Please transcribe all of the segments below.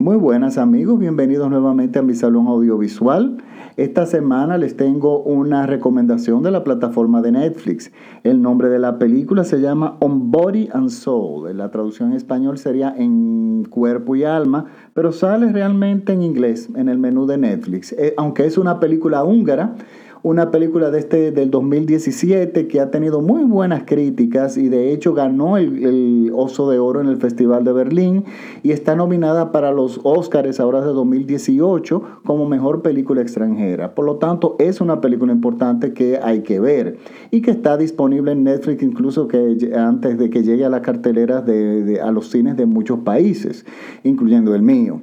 Muy buenas amigos, bienvenidos nuevamente a mi salón audiovisual. Esta semana les tengo una recomendación de la plataforma de Netflix. El nombre de la película se llama On Body and Soul. La traducción en español sería En Cuerpo y Alma, pero sale realmente en inglés en el menú de Netflix. Eh, aunque es una película húngara, una película de este, del 2017 que ha tenido muy buenas críticas y de hecho ganó el, Oso de Oro en el Festival de Berlín y está nominada para los Oscars ahora de 2018 como mejor película extranjera. Por lo tanto, es una película importante que hay que ver y que está disponible en Netflix incluso que antes de que llegue a las carteleras de, de a los cines de muchos países, incluyendo el mío.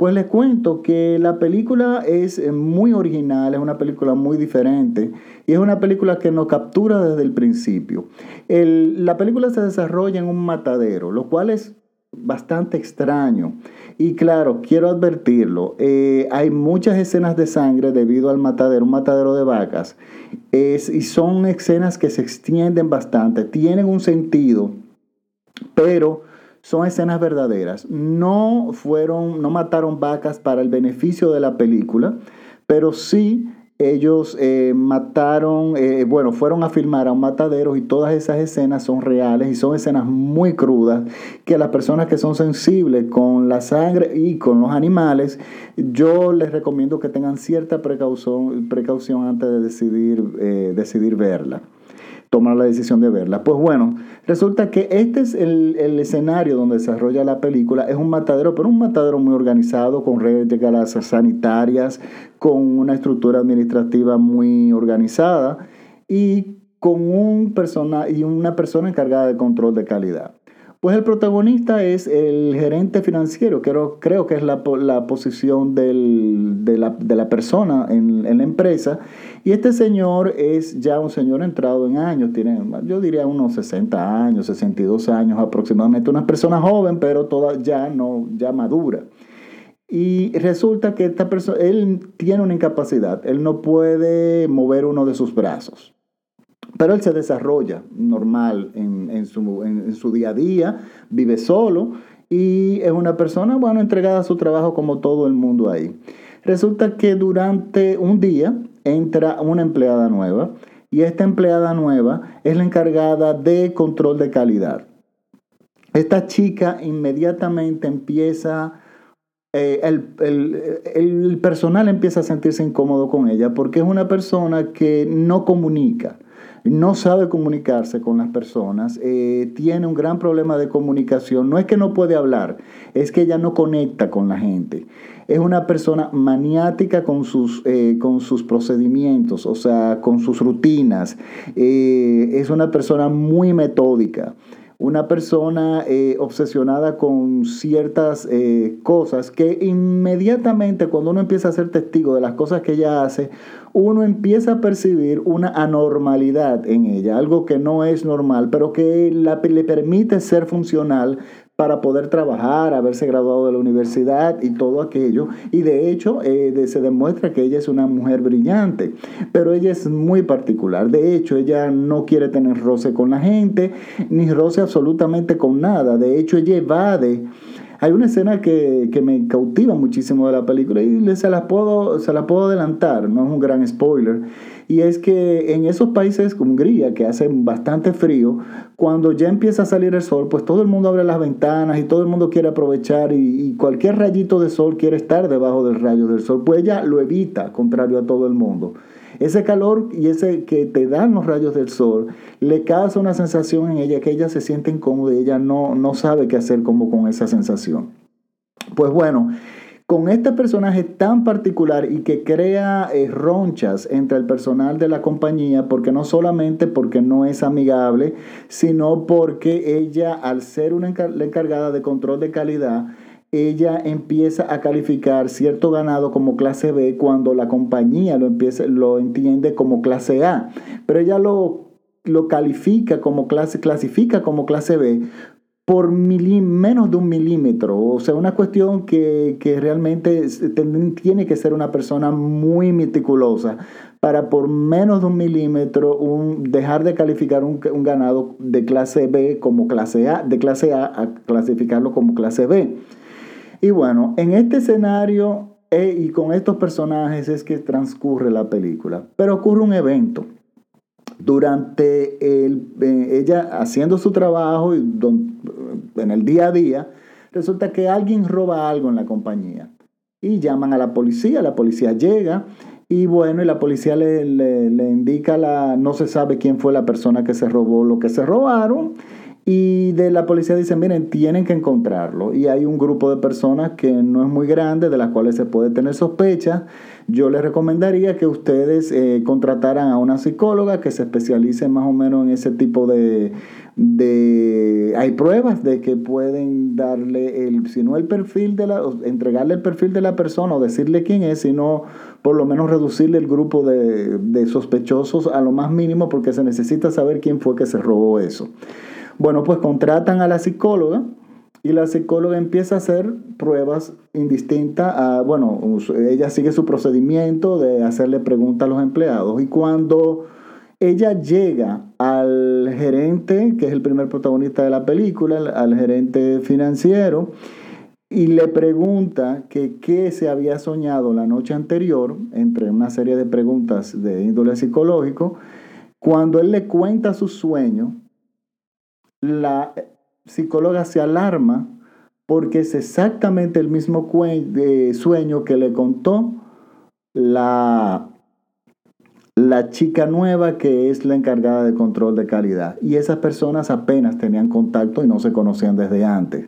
Pues les cuento que la película es eh, muy original, es una película muy diferente y es una película que nos captura desde el principio. La película se desarrolla en un matadero, lo cual es bastante extraño. Y claro, quiero advertirlo, eh, hay muchas escenas de sangre debido al matadero, un matadero de vacas, y son escenas que se extienden bastante, tienen un sentido, pero son escenas verdaderas. No fueron, no mataron vacas para el beneficio de la película, pero sí ellos eh, mataron, eh, bueno, fueron a filmar a un matadero y todas esas escenas son reales y son escenas muy crudas que las personas que son sensibles con la sangre y con los animales, yo les recomiendo que tengan cierta precaución, precaución antes de decidir, eh, decidir verla tomar la decisión de verla. Pues bueno, resulta que este es el, el, escenario donde desarrolla la película. Es un matadero, pero un matadero muy organizado, con redes de galas sanitarias, con una estructura administrativa muy organizada y con un persona y una persona encargada de control de calidad. Pues el protagonista es el gerente financiero, creo, creo que es la, la posición del, de, la, de, la, persona en, en, la empresa. Y este señor es ya un señor entrado en años, tiene, yo diría unos 60 años, 62 años aproximadamente, una persona joven, pero toda ya no, ya madura. Y resulta que esta persona, él tiene una incapacidad, él no puede mover uno de sus brazos. Pero él se desarrolla normal en, su, día a día, vive solo y es una persona, bueno, entregada a su trabajo como todo el mundo ahí. Resulta que durante un día entra una empleada nueva y esta empleada nueva es la encargada de control de calidad. Esta chica inmediatamente empieza, eh, el personal empieza a sentirse incómodo con ella porque es una persona que no comunica no sabe comunicarse con las personas, eh, tiene un gran problema de comunicación. No es que no puede hablar, es que ella no conecta con la gente. Es una persona maniática con sus, eh, con sus procedimientos, o sea, con sus rutinas. Eh, es una persona muy metódica una persona eh, obsesionada con ciertas eh, cosas que inmediatamente cuando uno empieza a ser testigo de las cosas que ella hace, uno empieza a percibir una anormalidad en ella, algo que no es normal, pero que le permite ser funcional para poder trabajar, haberse graduado de la universidad y todo aquello. Y de hecho eh, se demuestra que ella es una mujer brillante, pero ella es muy particular. De hecho, ella no quiere tener roce con la gente, ni roce absolutamente con nada. De hecho, ella evade. Hay una escena que, que, me cautiva muchísimo de la película y se la, puedo, se la puedo adelantar, no es un gran spoiler y es que en esos países como Hungría, que hace bastante frío, cuando ya empieza a salir el sol, pues todo el mundo abre las ventanas y todo el mundo quiere aprovechar y, y cualquier rayito de sol quiere estar debajo del rayo del sol, pues ella lo evita, contrario a todo el mundo. Ese calor y ese que te dan los rayos del sol le causa una sensación en ella que ella se siente incómoda y ella no, no sabe qué hacer como con esa sensación. Pues bueno, con este personaje tan particular y que crea eh, ronchas entre el personal de la compañía, porque no solamente porque no es amigable, sino porque ella, al ser una la encargada de control de calidad, ella empieza a calificar cierto ganado como clase B cuando la compañía lo, empieza, lo entiende como clase A. Pero ella lo, lo califica como clase, clasifica como clase B por menos de un milímetro. O sea, una cuestión que, que, realmente tiene que ser una persona muy meticulosa para por menos de un milímetro dejar de calificar un, un, ganado de clase B como clase A, de clase A a clasificarlo como clase B. Y bueno, en este escenario eh, y con estos personajes es que transcurre la película. Pero ocurre un evento. Durante el, eh, ella haciendo su trabajo y en el día a día, resulta que alguien roba algo en la compañía. Y llaman a la policía, la policía llega y bueno, y la policía le, le, indica, la, no se sabe quién fue la persona que se robó lo que se robaron. Y de la policía dicen, miren, tienen que encontrarlo. Y hay un grupo de personas que no es muy grande, de las cuales se puede tener sospecha. Yo les recomendaría que ustedes eh, contrataran a una psicóloga que se especialice más o menos en ese tipo de, de... Hay pruebas de que pueden darle, el, si no el perfil de la... entregarle el perfil de la persona o decirle quién es, sino por lo menos reducirle el grupo de, de sospechosos a lo más mínimo porque se necesita saber quién fue que se robó eso. Bueno, pues contratan a la psicóloga y la psicóloga empieza a hacer pruebas indistintas a, bueno, ella sigue su procedimiento de hacerle preguntas a los empleados y cuando ella llega al gerente, que es el primer protagonista de la película, al gerente financiero, y le pregunta que qué se había soñado la noche anterior, entre una serie de preguntas de índole psicológico, cuando él le cuenta su sueño, la psicóloga se alarma porque es exactamente el mismo sueño que le contó la, la chica nueva que es la encargada de control de calidad. Y esas personas apenas tenían contacto y no se conocían desde antes.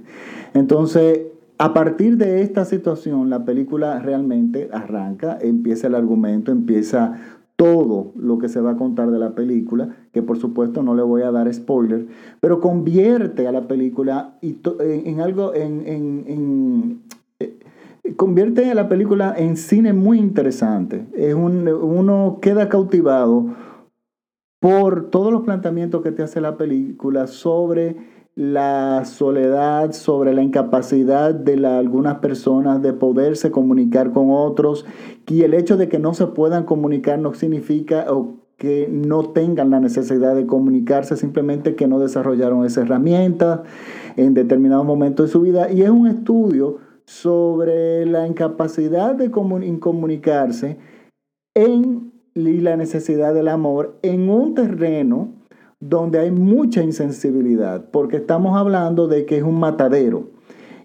Entonces, a partir de esta situación, la película realmente arranca, empieza el argumento, empieza todo lo que se va a contar de la película, que por supuesto no le voy a dar spoiler, pero convierte a la película en, algo, eh, convierte a la película en cine muy interesante. Es uno queda cautivado por todos los planteamientos que te hace la película sobre la soledad, sobre la incapacidad de algunas personas de poderse comunicar con otros y el hecho de que no se puedan comunicar no significa que no tengan la necesidad de comunicarse, simplemente que no desarrollaron esa herramienta en determinado momento de su vida. Y es un estudio sobre la incapacidad de comunicarse en, y la necesidad del amor en un terreno donde hay mucha insensibilidad, porque estamos hablando de que es un matadero.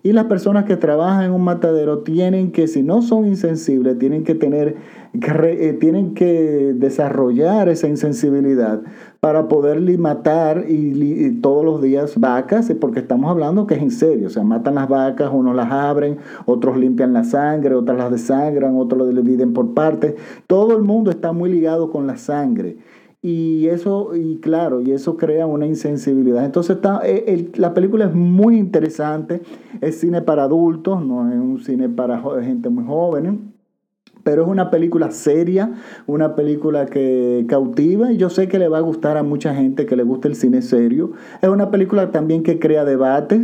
Y las personas que trabajan en un matadero tienen que, si no son insensibles, tienen que tener, eh, tienen que desarrollar esa insensibilidad para poder matar y, todos los días vacas, porque estamos hablando que es en serio, o sea, matan las vacas, unos las abren, otros limpian la sangre, otras las desangran, otros lo dividen por partes. Todo el mundo está muy ligado con la sangre. Y eso, y claro, y eso crea una insensibilidad. Entonces está, eh, la película es muy interesante, es cine para adultos, no es un cine para gente muy joven, pero es una película seria, una película que cautiva y yo sé que le va a gustar a mucha gente que le gusta el cine serio. Es una película también que crea debate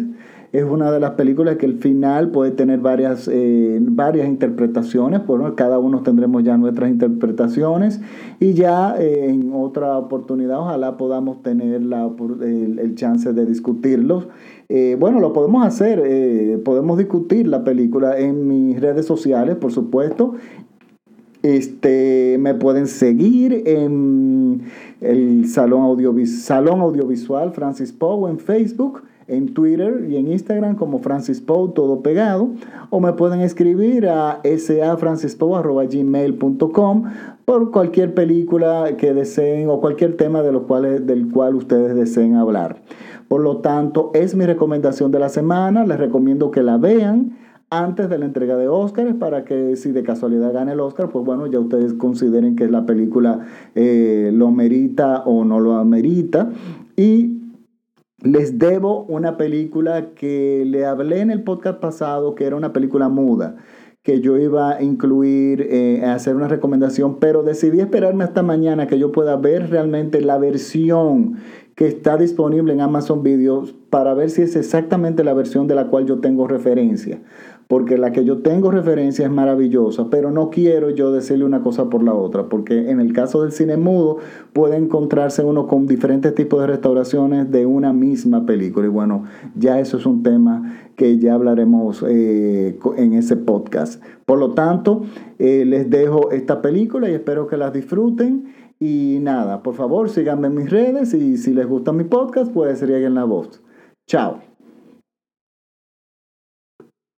es una de las películas que el final puede tener varias, eh, varias interpretaciones, bueno, cada uno tendremos ya nuestras interpretaciones y ya eh, en otra oportunidad ojalá podamos tener la, el, chance de discutirlos. Eh, bueno, lo podemos hacer, podemos discutir la película en mis redes sociales, por supuesto, este, me pueden seguir en el Salón, Salón Audiovisual Francis Poe en Facebook en Twitter y en Instagram como Francis Poe, todo pegado, o me pueden escribir a safrancispoe.gmail.com por cualquier película que deseen o cualquier tema de los cuales, del cual ustedes deseen hablar. Por lo tanto, es mi recomendación de la semana, les recomiendo que la vean antes de la entrega de Oscars para que si de casualidad gane el Oscar, pues bueno, ya ustedes consideren que la película eh, lo merita o no lo amerita. Y les debo una película que le hablé en el podcast pasado, que era una película muda, que yo iba a incluir, eh, a hacer una recomendación, pero decidí esperarme hasta mañana que yo pueda ver realmente la versión que está disponible en Amazon Videos para ver si es exactamente la versión de la cual yo tengo referencia. Porque la que yo tengo referencia es maravillosa, pero no quiero yo decirle una cosa por la otra, porque en el caso del cine mudo puede encontrarse uno con diferentes tipos de restauraciones de una misma película. Y bueno, ya eso es un tema que ya hablaremos eh, en ese podcast. Por lo tanto, eh, les dejo esta película y espero que las disfruten. Y nada, por favor, síganme en mis redes y si les gusta mi podcast, pues en la voz. Chao.